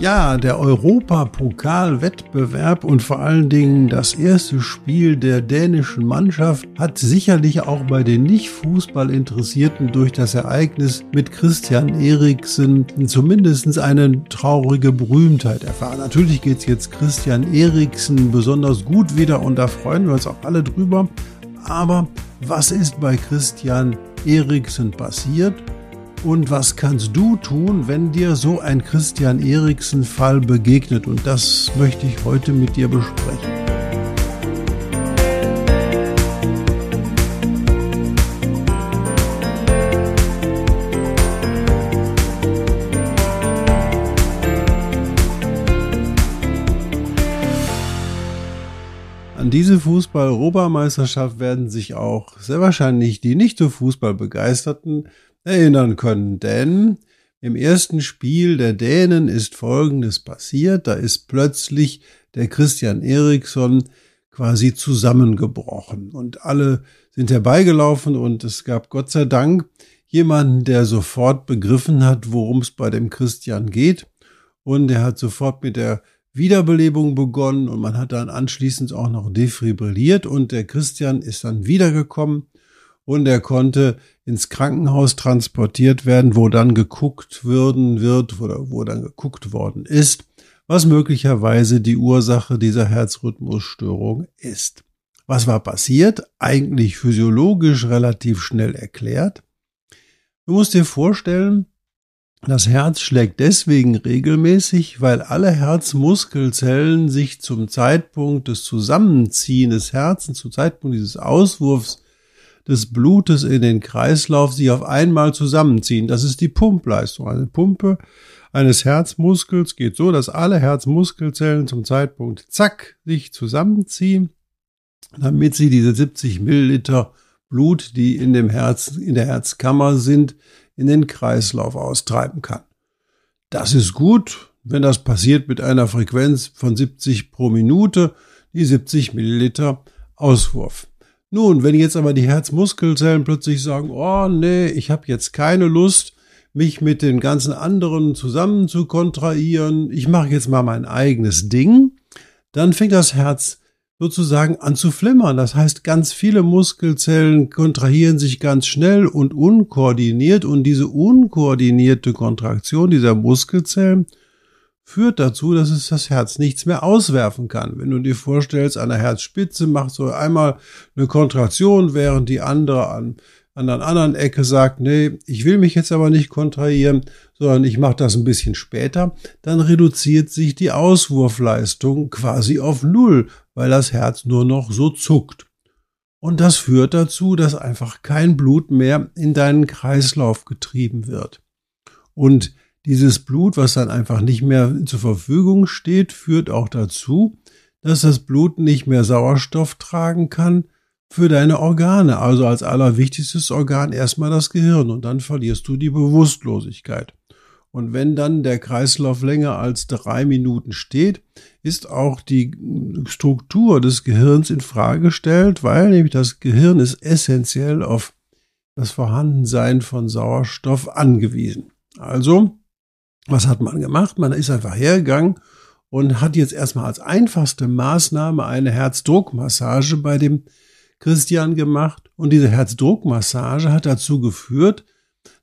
Ja, der Europapokalwettbewerb und vor allen Dingen das erste Spiel der dänischen Mannschaft hat sicherlich auch bei den nicht Fußball Interessierten durch das Ereignis mit Christian Eriksen zumindest eine traurige Berühmtheit erfahren. Natürlich geht's jetzt Christian Eriksen besonders gut wieder und da freuen wir uns auch alle drüber. Aber was ist bei Christian Eriksen passiert? Und was kannst du tun, wenn dir so ein Christian Eriksen-Fall begegnet? Und das möchte ich heute mit dir besprechen. An diese Fußball-Europameisterschaft werden sich auch sehr wahrscheinlich die nicht so Fußball begeisterten erinnern können. Denn im ersten Spiel der Dänen ist Folgendes passiert. Da ist plötzlich der Christian Eriksson quasi zusammengebrochen und alle sind herbeigelaufen und es gab Gott sei Dank jemanden, der sofort begriffen hat, worum es bei dem Christian geht und er hat sofort mit der Wiederbelebung begonnen und man hat dann anschließend auch noch defibrilliert und der Christian ist dann wiedergekommen und er konnte ins Krankenhaus transportiert werden, wo dann geguckt würden wird oder wo dann geguckt worden ist, was möglicherweise die Ursache dieser Herzrhythmusstörung ist. Was war passiert? Eigentlich physiologisch relativ schnell erklärt. Du musst dir vorstellen, das Herz schlägt deswegen regelmäßig, weil alle Herzmuskelzellen sich zum Zeitpunkt des Zusammenziehens des Herzens, zum Zeitpunkt dieses Auswurfs des Blutes in den Kreislauf sich auf einmal zusammenziehen. Das ist die Pumpleistung. Eine Pumpe eines Herzmuskels geht so, dass alle Herzmuskelzellen zum Zeitpunkt zack sich zusammenziehen, damit sie diese 70 Milliliter Blut, die in dem Herz, in der Herzkammer sind, in den Kreislauf austreiben kann. Das ist gut, wenn das passiert mit einer Frequenz von 70 pro Minute, die 70 Milliliter Auswurf. Nun, wenn jetzt aber die Herzmuskelzellen plötzlich sagen, oh nee, ich habe jetzt keine Lust, mich mit den ganzen anderen zusammen zu kontrahieren, ich mache jetzt mal mein eigenes Ding, dann fängt das Herz sozusagen an zu flimmern. Das heißt, ganz viele Muskelzellen kontrahieren sich ganz schnell und unkoordiniert und diese unkoordinierte Kontraktion dieser Muskelzellen führt dazu, dass es das Herz nichts mehr auswerfen kann. Wenn du dir vorstellst, an der Herzspitze macht so einmal eine Kontraktion, während die andere an, an der anderen Ecke sagt, nee, ich will mich jetzt aber nicht kontrahieren, sondern ich mache das ein bisschen später, dann reduziert sich die Auswurfleistung quasi auf Null, weil das Herz nur noch so zuckt. Und das führt dazu, dass einfach kein Blut mehr in deinen Kreislauf getrieben wird. Und dieses Blut, was dann einfach nicht mehr zur Verfügung steht, führt auch dazu, dass das Blut nicht mehr Sauerstoff tragen kann für deine Organe. Also als allerwichtigstes Organ erstmal das Gehirn und dann verlierst du die Bewusstlosigkeit. Und wenn dann der Kreislauf länger als drei Minuten steht, ist auch die Struktur des Gehirns in Frage gestellt, weil nämlich das Gehirn ist essentiell auf das Vorhandensein von Sauerstoff angewiesen. Also was hat man gemacht? Man ist einfach hergegangen und hat jetzt erstmal als einfachste Maßnahme eine Herzdruckmassage bei dem Christian gemacht. Und diese Herzdruckmassage hat dazu geführt,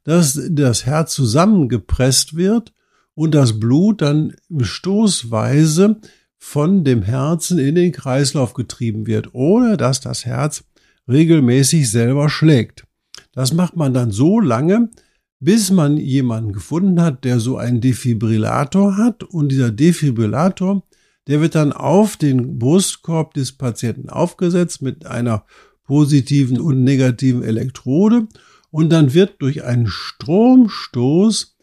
dass das Herz zusammengepresst wird und das Blut dann stoßweise von dem Herzen in den Kreislauf getrieben wird, ohne dass das Herz regelmäßig selber schlägt. Das macht man dann so lange, bis man jemanden gefunden hat, der so einen Defibrillator hat. Und dieser Defibrillator, der wird dann auf den Brustkorb des Patienten aufgesetzt mit einer positiven und negativen Elektrode. Und dann wird durch einen Stromstoß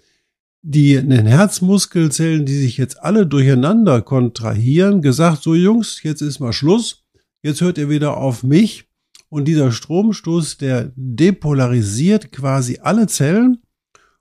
die in den Herzmuskelzellen, die sich jetzt alle durcheinander kontrahieren, gesagt, so Jungs, jetzt ist mal Schluss, jetzt hört ihr wieder auf mich. Und dieser Stromstoß, der depolarisiert quasi alle Zellen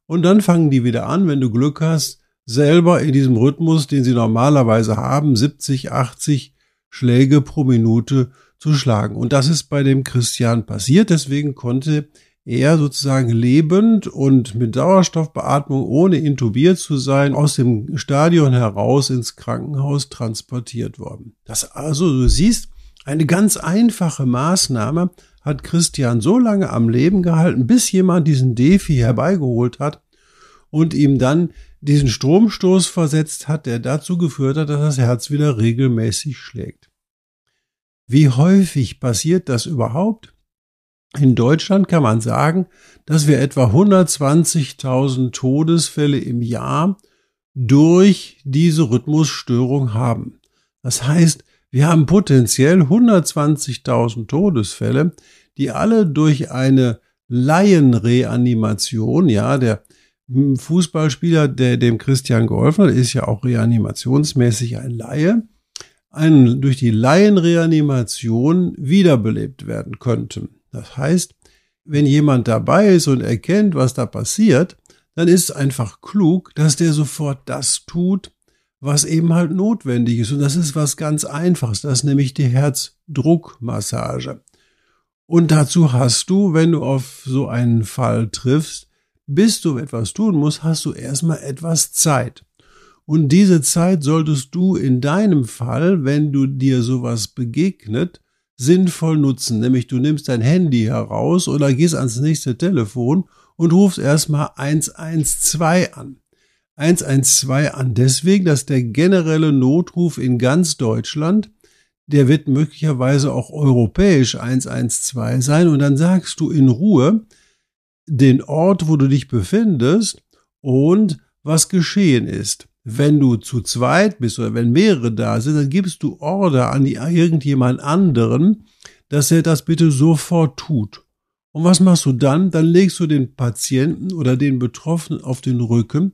und dann fangen die wieder an, wenn du Glück hast, selber in diesem Rhythmus, den sie normalerweise haben, 70, 80 Schläge pro Minute zu schlagen. Und das ist bei dem Christian passiert. Deswegen konnte er sozusagen lebend und mit Sauerstoffbeatmung, ohne intubiert zu sein, aus dem Stadion heraus ins Krankenhaus transportiert worden. Das also, du siehst, eine ganz einfache Maßnahme hat Christian so lange am Leben gehalten, bis jemand diesen Defi herbeigeholt hat und ihm dann diesen Stromstoß versetzt hat, der dazu geführt hat, dass das Herz wieder regelmäßig schlägt. Wie häufig passiert das überhaupt? In Deutschland kann man sagen, dass wir etwa 120.000 Todesfälle im Jahr durch diese Rhythmusstörung haben. Das heißt, wir haben potenziell 120.000 Todesfälle, die alle durch eine Laienreanimation, ja, der Fußballspieler, der dem Christian geholfen hat, ist ja auch reanimationsmäßig ein Laie, ein, durch die Laienreanimation wiederbelebt werden könnten. Das heißt, wenn jemand dabei ist und erkennt, was da passiert, dann ist es einfach klug, dass der sofort das tut, was eben halt notwendig ist. Und das ist was ganz Einfaches. Das ist nämlich die Herzdruckmassage. Und dazu hast du, wenn du auf so einen Fall triffst, bis du etwas tun musst, hast du erstmal etwas Zeit. Und diese Zeit solltest du in deinem Fall, wenn du dir sowas begegnet, sinnvoll nutzen. Nämlich du nimmst dein Handy heraus oder gehst ans nächste Telefon und rufst erstmal 112 an. 112 an deswegen, dass der generelle Notruf in ganz Deutschland, der wird möglicherweise auch europäisch 112 sein und dann sagst du in Ruhe, den Ort, wo du dich befindest und was geschehen ist. Wenn du zu zweit bist oder wenn mehrere da sind, dann gibst du Order an irgendjemand anderen, dass er das bitte sofort tut. Und was machst du dann? Dann legst du den Patienten oder den Betroffenen auf den Rücken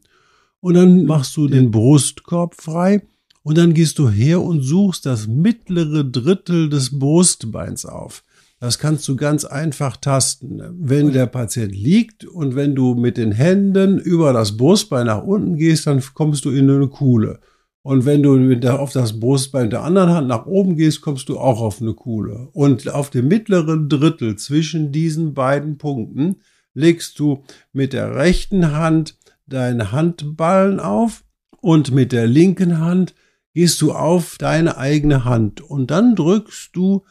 und dann machst du den Brustkorb frei und dann gehst du her und suchst das mittlere Drittel des Brustbeins auf. Das kannst du ganz einfach tasten. Wenn der Patient liegt und wenn du mit den Händen über das Brustbein nach unten gehst, dann kommst du in eine Kuhle. Und wenn du auf das Brustbein der anderen Hand nach oben gehst, kommst du auch auf eine Kuhle. Und auf dem mittleren Drittel zwischen diesen beiden Punkten legst du mit der rechten Hand deine Handballen auf und mit der linken Hand gehst du auf deine eigene Hand und dann drückst du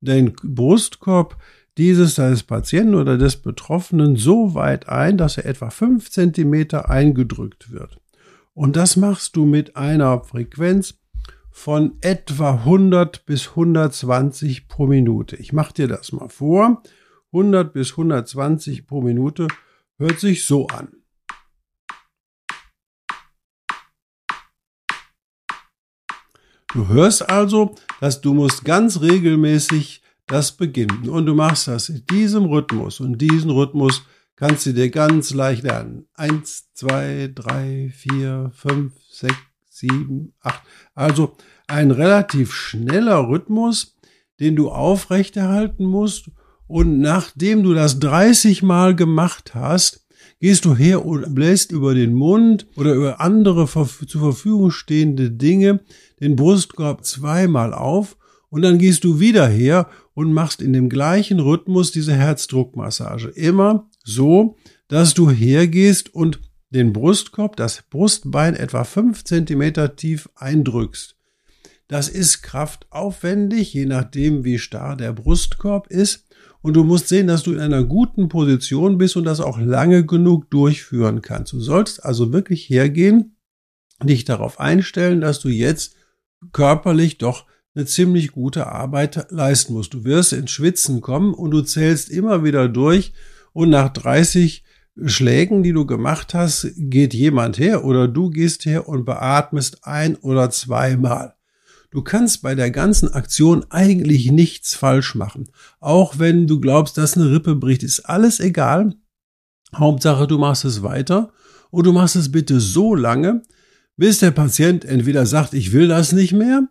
den Brustkorb dieses des Patienten oder des Betroffenen so weit ein, dass er etwa fünf Zentimeter eingedrückt wird. Und das machst du mit einer Frequenz von etwa 100 bis 120 pro Minute. Ich mache dir das mal vor. 100 bis 120 pro Minute hört sich so an. Du hörst also, dass du musst ganz regelmäßig das beginnen. Und du machst das in diesem Rhythmus. Und diesen Rhythmus kannst du dir ganz leicht lernen. Eins, zwei, drei, vier, fünf, sechs, sieben, acht. Also ein relativ schneller Rhythmus, den du aufrechterhalten musst. Und nachdem du das 30 Mal gemacht hast, gehst du her und bläst über den Mund oder über andere zur Verfügung stehende Dinge den Brustkorb zweimal auf und dann gehst du wieder her und machst in dem gleichen Rhythmus diese Herzdruckmassage. Immer so, dass du hergehst und den Brustkorb, das Brustbein etwa fünf Zentimeter tief eindrückst. Das ist kraftaufwendig, je nachdem, wie starr der Brustkorb ist. Und du musst sehen, dass du in einer guten Position bist und das auch lange genug durchführen kannst. Du sollst also wirklich hergehen, dich darauf einstellen, dass du jetzt körperlich doch eine ziemlich gute Arbeit leisten musst. Du wirst ins Schwitzen kommen und du zählst immer wieder durch und nach 30 Schlägen, die du gemacht hast, geht jemand her oder du gehst her und beatmest ein oder zweimal. Du kannst bei der ganzen Aktion eigentlich nichts falsch machen. Auch wenn du glaubst, dass eine Rippe bricht, ist alles egal. Hauptsache, du machst es weiter und du machst es bitte so lange, bis der Patient entweder sagt, ich will das nicht mehr,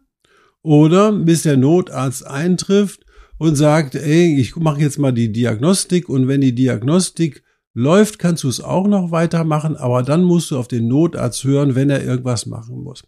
Oder bis der Notarzt eintrifft und sagt, ey, ich mache jetzt mal die Diagnostik und wenn die Diagnostik läuft, kannst du es auch noch weitermachen, aber dann musst du auf den Notarzt hören, wenn er irgendwas machen muss.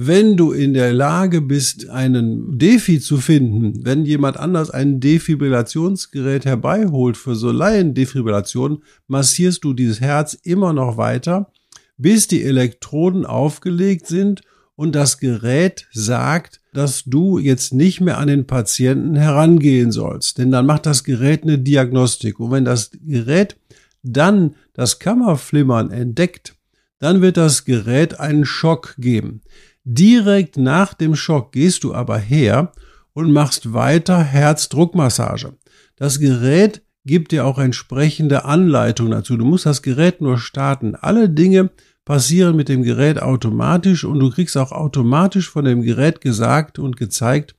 Wenn du in der Lage bist, einen Defi zu finden, wenn jemand anders ein Defibrillationsgerät herbeiholt für so Laiendefibrillation, massierst du dieses Herz immer noch weiter, bis die Elektroden aufgelegt sind und das Gerät sagt, dass du jetzt nicht mehr an den Patienten herangehen sollst. Denn dann macht das Gerät eine Diagnostik. Und wenn das Gerät dann das Kammerflimmern entdeckt, dann wird das Gerät einen Schock geben. Direkt nach dem Schock gehst du aber her und machst weiter Herzdruckmassage. Das Gerät gibt dir auch entsprechende Anleitungen dazu. Du musst das Gerät nur starten. Alle Dinge, passieren mit dem Gerät automatisch und du kriegst auch automatisch von dem Gerät gesagt und gezeigt,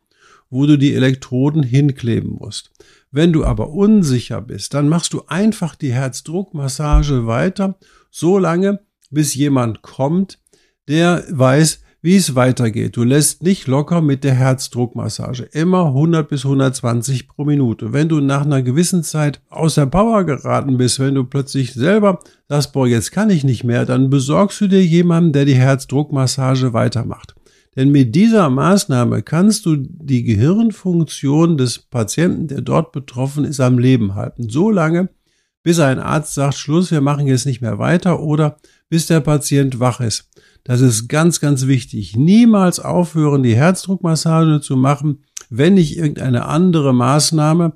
wo du die Elektroden hinkleben musst. Wenn du aber unsicher bist, dann machst du einfach die Herzdruckmassage weiter, so lange, bis jemand kommt, der weiß, wie es weitergeht. Du lässt nicht locker mit der Herzdruckmassage. Immer 100 bis 120 pro Minute. Wenn du nach einer gewissen Zeit aus der Power geraten bist, wenn du plötzlich selber sagst, boah, jetzt kann ich nicht mehr, dann besorgst du dir jemanden, der die Herzdruckmassage weitermacht. Denn mit dieser Maßnahme kannst du die Gehirnfunktion des Patienten, der dort betroffen ist, am Leben halten. So lange, bis ein Arzt sagt, Schluss, wir machen jetzt nicht mehr weiter oder bis der Patient wach ist. Das ist ganz, ganz wichtig. Niemals aufhören, die Herzdruckmassage zu machen, wenn nicht irgendeine andere Maßnahme,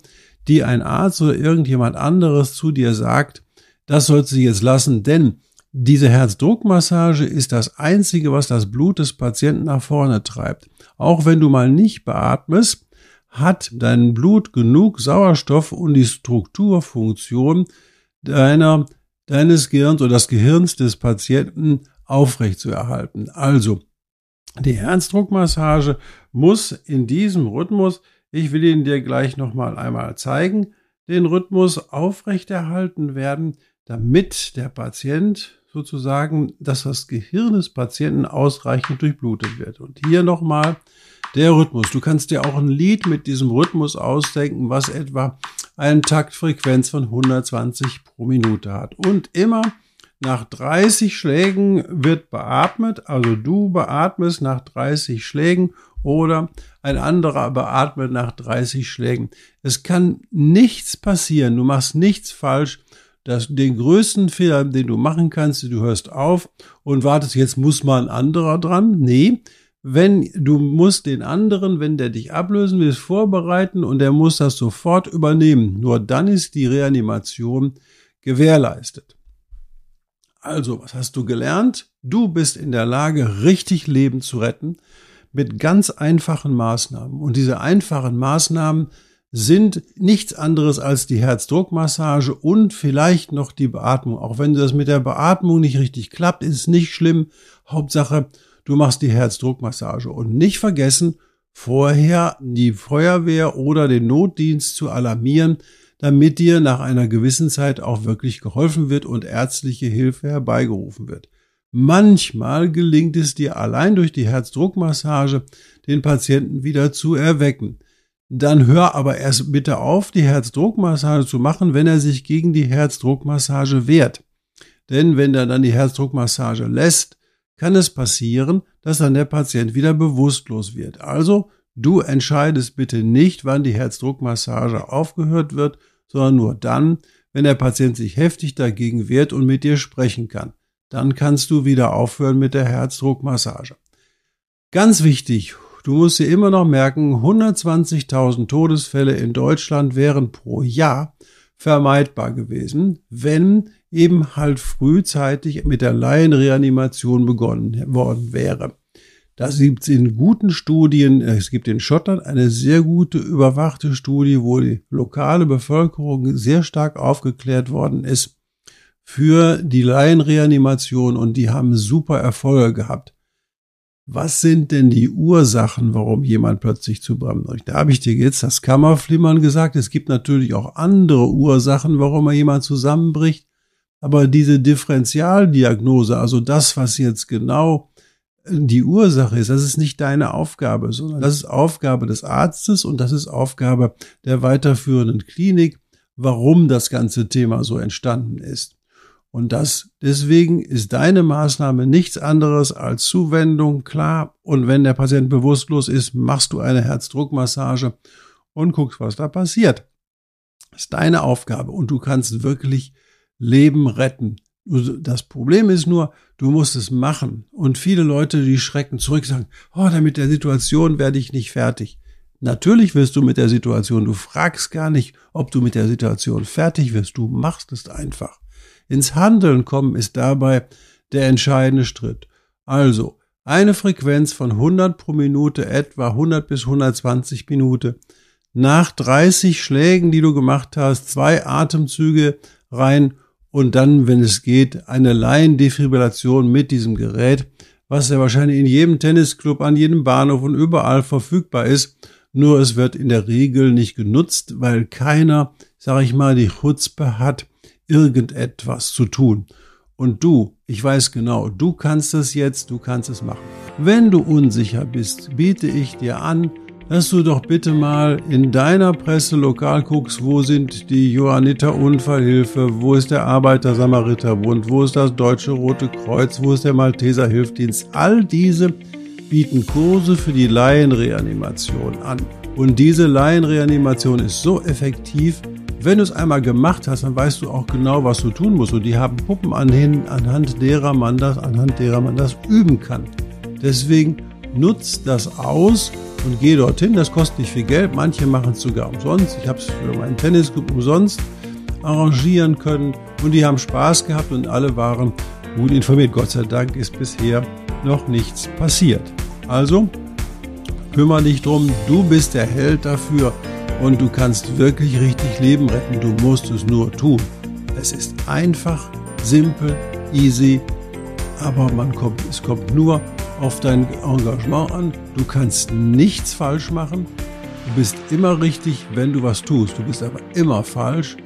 die ein Arzt oder irgendjemand anderes zu dir sagt, das sollst du jetzt lassen, denn diese Herzdruckmassage ist das einzige, was das Blut des Patienten nach vorne treibt. Auch wenn du mal nicht beatmest, hat dein Blut genug Sauerstoff und die Strukturfunktion deiner, deines Gehirns oder des Gehirns des Patienten aufrecht zu erhalten. Also, die Herzdruckmassage muss in diesem Rhythmus, ich will ihn dir gleich nochmal einmal zeigen, den Rhythmus aufrechterhalten werden, damit der Patient sozusagen, dass das Gehirn des Patienten ausreichend durchblutet wird. Und hier nochmal der Rhythmus. Du kannst dir auch ein Lied mit diesem Rhythmus ausdenken, was etwa eine Taktfrequenz von 120 pro Minute hat. Und immer nach 30 Schlägen wird beatmet, also du beatmest nach 30 Schlägen oder ein anderer beatmet nach 30 Schlägen. Es kann nichts passieren, du machst nichts falsch. Das, den größten Fehler, den du machen kannst, du hörst auf und wartest, jetzt muss mal ein anderer dran. Nee, wenn du musst den anderen, wenn der dich ablösen will, vorbereiten und der muss das sofort übernehmen. Nur dann ist die Reanimation gewährleistet. Also, was hast du gelernt? Du bist in der Lage, richtig Leben zu retten mit ganz einfachen Maßnahmen. Und diese einfachen Maßnahmen sind nichts anderes als die Herzdruckmassage und vielleicht noch die Beatmung. Auch wenn das mit der Beatmung nicht richtig klappt, ist es nicht schlimm. Hauptsache, du machst die Herzdruckmassage. Und nicht vergessen, vorher die Feuerwehr oder den Notdienst zu alarmieren, damit dir nach einer gewissen Zeit auch wirklich geholfen wird und ärztliche Hilfe herbeigerufen wird. Manchmal gelingt es dir allein durch die Herzdruckmassage, den Patienten wieder zu erwecken. Dann hör aber erst bitte auf, die Herzdruckmassage zu machen, wenn er sich gegen die Herzdruckmassage wehrt. Denn wenn er dann die Herzdruckmassage lässt, kann es passieren, dass dann der Patient wieder bewusstlos wird. Also du entscheidest bitte nicht, wann die Herzdruckmassage aufgehört wird, sondern nur dann, wenn der Patient sich heftig dagegen wehrt und mit dir sprechen kann. Dann kannst du wieder aufhören mit der Herzdruckmassage. Ganz wichtig, du musst dir immer noch merken, 120.000 Todesfälle in Deutschland wären pro Jahr vermeidbar gewesen, wenn eben halt frühzeitig mit der Laienreanimation begonnen worden wäre. Das gibt es in guten Studien. Es gibt in Schottland eine sehr gute überwachte Studie, wo die lokale Bevölkerung sehr stark aufgeklärt worden ist für die Laienreanimation und die haben super Erfolge gehabt. Was sind denn die Ursachen, warum jemand plötzlich zusammenbricht? Da habe ich dir jetzt das Kammerflimmern gesagt. Es gibt natürlich auch andere Ursachen, warum jemand zusammenbricht. Aber diese Differentialdiagnose, also das, was jetzt genau die Ursache ist. Das ist nicht deine Aufgabe, sondern das ist Aufgabe des Arztes und das ist Aufgabe der weiterführenden Klinik, warum das ganze Thema so entstanden ist. Und das, deswegen ist deine Maßnahme nichts anderes als Zuwendung, klar. Und wenn der Patient bewusstlos ist, machst du eine Herzdruckmassage und guckst, was da passiert. Das ist deine Aufgabe und du kannst wirklich Leben retten. Das Problem ist nur, du musst es machen. Und viele Leute, die schrecken zurück, sagen, oh, damit der Situation werde ich nicht fertig. Natürlich wirst du mit der Situation, du fragst gar nicht, ob du mit der Situation fertig wirst, du machst es einfach. Ins Handeln kommen ist dabei der entscheidende Schritt. Also, eine Frequenz von 100 pro Minute, etwa 100 bis 120 Minuten. Nach 30 Schlägen, die du gemacht hast, zwei Atemzüge rein und dann, wenn es geht, eine Laiendefibrillation mit diesem Gerät, was ja wahrscheinlich in jedem Tennisclub, an jedem Bahnhof und überall verfügbar ist. Nur es wird in der Regel nicht genutzt, weil keiner, sag ich mal, die Chutzpe hat, irgendetwas zu tun. Und du, ich weiß genau, du kannst es jetzt, du kannst es machen. Wenn du unsicher bist, biete ich dir an, dass du doch bitte mal in deiner Presse lokal guckst, wo sind die Johanniter Unfallhilfe, wo ist der Arbeiter Samariterbund, wo ist das Deutsche Rote Kreuz, wo ist der Malteser Hilfdienst. All diese bieten Kurse für die Laienreanimation an. Und diese Laienreanimation ist so effektiv, wenn du es einmal gemacht hast, dann weißt du auch genau, was du tun musst. Und die haben Puppen anhand derer man das, anhand derer man das üben kann. Deswegen nutzt das aus und geh dorthin. Das kostet nicht viel Geld. Manche machen es sogar umsonst. Ich habe es für meinen Tennisclub umsonst arrangieren können und die haben Spaß gehabt und alle waren gut informiert. Gott sei Dank ist bisher noch nichts passiert. Also kümmere dich drum. Du bist der Held dafür und du kannst wirklich richtig Leben retten. Du musst es nur tun. Es ist einfach, simpel, easy, aber man kommt, es kommt nur auf dein Engagement an. Du kannst nichts falsch machen. Du bist immer richtig, wenn du was tust. Du bist aber immer falsch,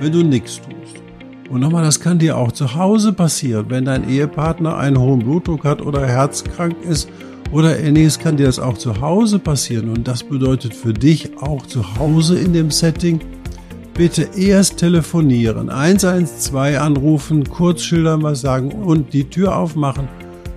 wenn du nichts tust. Und nochmal, das kann dir auch zu Hause passieren, wenn dein Ehepartner einen hohen Blutdruck hat oder herzkrank ist oder ähnliches, kann dir das auch zu Hause passieren. Und das bedeutet für dich auch zu Hause in dem Setting, bitte erst telefonieren, 112 anrufen, kurz schildern, was sagen und die Tür aufmachen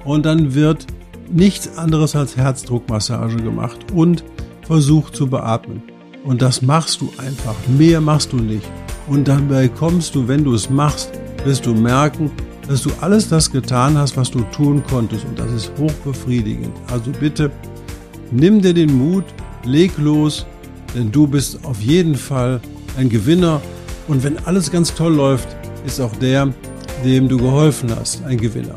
und dann wird nichts anderes als Herzdruckmassage gemacht und versucht zu beatmen. Und das machst du einfach. Mehr machst du nicht. Und dabei kommst du, wenn du es machst, wirst du merken, dass du alles das getan hast, was du tun konntest. Und das ist hochbefriedigend. Also bitte, nimm dir den Mut, leg los, denn du bist auf jeden Fall ein Gewinner. Und wenn alles ganz toll läuft, ist auch der, dem du geholfen hast, ein Gewinner.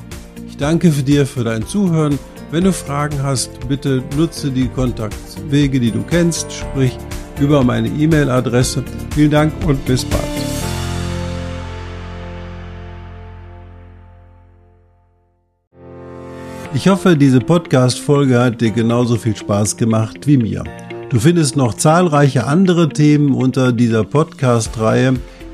Ich danke dir für dein Zuhören. Wenn du Fragen hast, bitte nutze die Kontaktwege, die du kennst, sprich über meine E-Mail-Adresse. Vielen Dank und bis bald. Ich hoffe, diese Podcast-Folge hat dir genauso viel Spaß gemacht wie mir. Du findest noch zahlreiche andere Themen unter dieser Podcast-Reihe